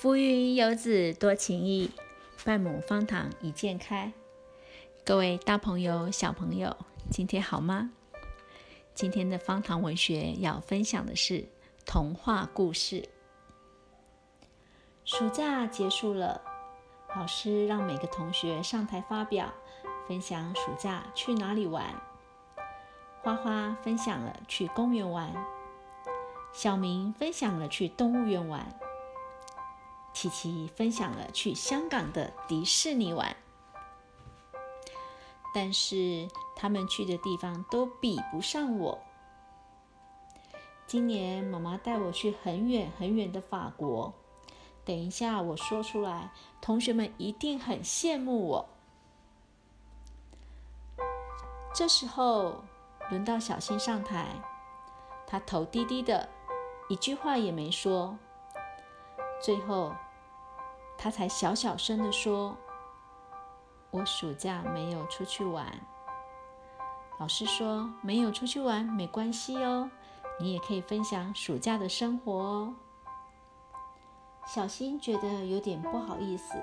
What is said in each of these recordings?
浮云游子多情意，半亩方塘一鉴开。各位大朋友、小朋友，今天好吗？今天的方塘文学要分享的是童话故事。暑假结束了，老师让每个同学上台发表，分享暑假去哪里玩。花花分享了去公园玩，小明分享了去动物园玩。琪琪分享了去香港的迪士尼玩，但是他们去的地方都比不上我。今年妈妈带我去很远很远的法国，等一下我说出来，同学们一定很羡慕我。这时候轮到小新上台，他头低低的，一句话也没说。最后，他才小小声的说：“我暑假没有出去玩。”老师说：“没有出去玩没关系哦，你也可以分享暑假的生活哦。”小新觉得有点不好意思。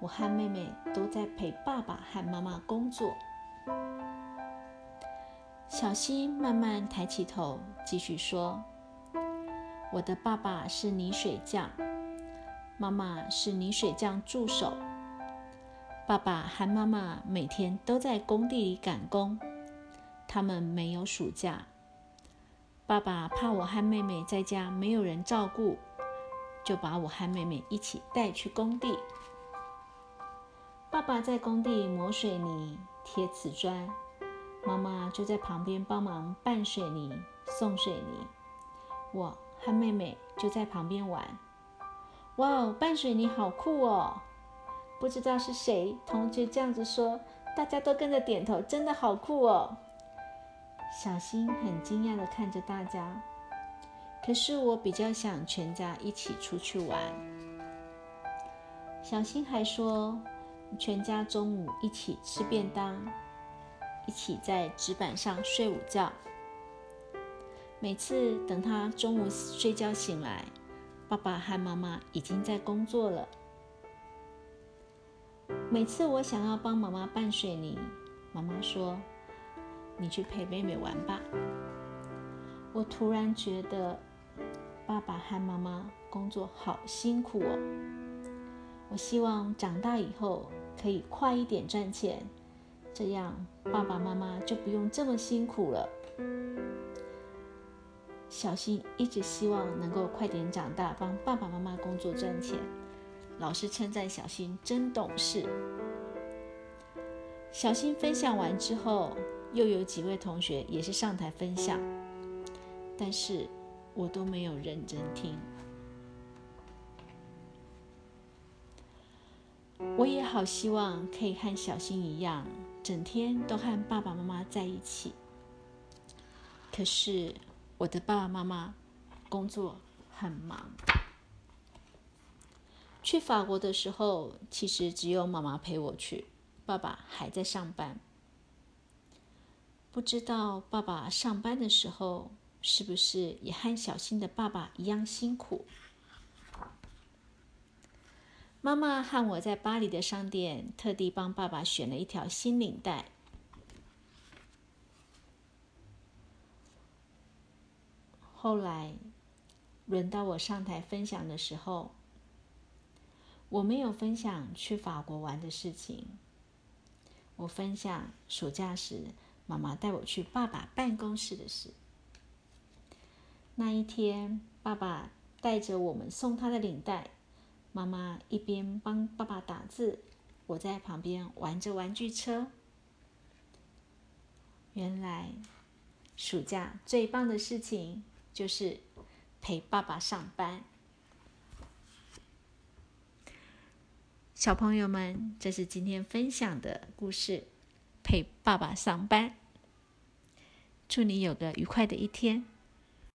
我和妹妹都在陪爸爸和妈妈工作。小新慢慢抬起头，继续说。我的爸爸是泥水匠，妈妈是泥水匠助手。爸爸和妈妈每天都在工地里赶工，他们没有暑假。爸爸怕我和妹妹在家没有人照顾，就把我和妹妹一起带去工地。爸爸在工地磨水泥、贴瓷砖，妈妈就在旁边帮忙拌水泥、送水泥。我。和妹妹就在旁边玩。哇哦，拌水泥好酷哦！不知道是谁同学这样子说，大家都跟着点头，真的好酷哦。小新很惊讶的看着大家，可是我比较想全家一起出去玩。小新还说，全家中午一起吃便当，一起在纸板上睡午觉。每次等他中午睡觉醒来，爸爸和妈妈已经在工作了。每次我想要帮妈妈拌水泥，妈妈说：“你去陪妹妹玩吧。”我突然觉得爸爸和妈妈工作好辛苦哦。我希望长大以后可以快一点赚钱，这样爸爸妈妈就不用这么辛苦了。小新一直希望能够快点长大，帮爸爸妈妈工作赚钱。老师称赞小新真懂事。小新分享完之后，又有几位同学也是上台分享，但是我都没有认真听。我也好希望可以和小新一样，整天都和爸爸妈妈在一起。可是。我的爸爸妈妈工作很忙。去法国的时候，其实只有妈妈陪我去，爸爸还在上班。不知道爸爸上班的时候是不是也和小新的爸爸一样辛苦？妈妈和我在巴黎的商店特地帮爸爸选了一条新领带。后来，轮到我上台分享的时候，我没有分享去法国玩的事情。我分享暑假时妈妈带我去爸爸办公室的事。那一天，爸爸带着我们送他的领带，妈妈一边帮爸爸打字，我在旁边玩着玩具车。原来，暑假最棒的事情。就是陪爸爸上班，小朋友们，这是今天分享的故事，陪爸爸上班。祝你有个愉快的一天。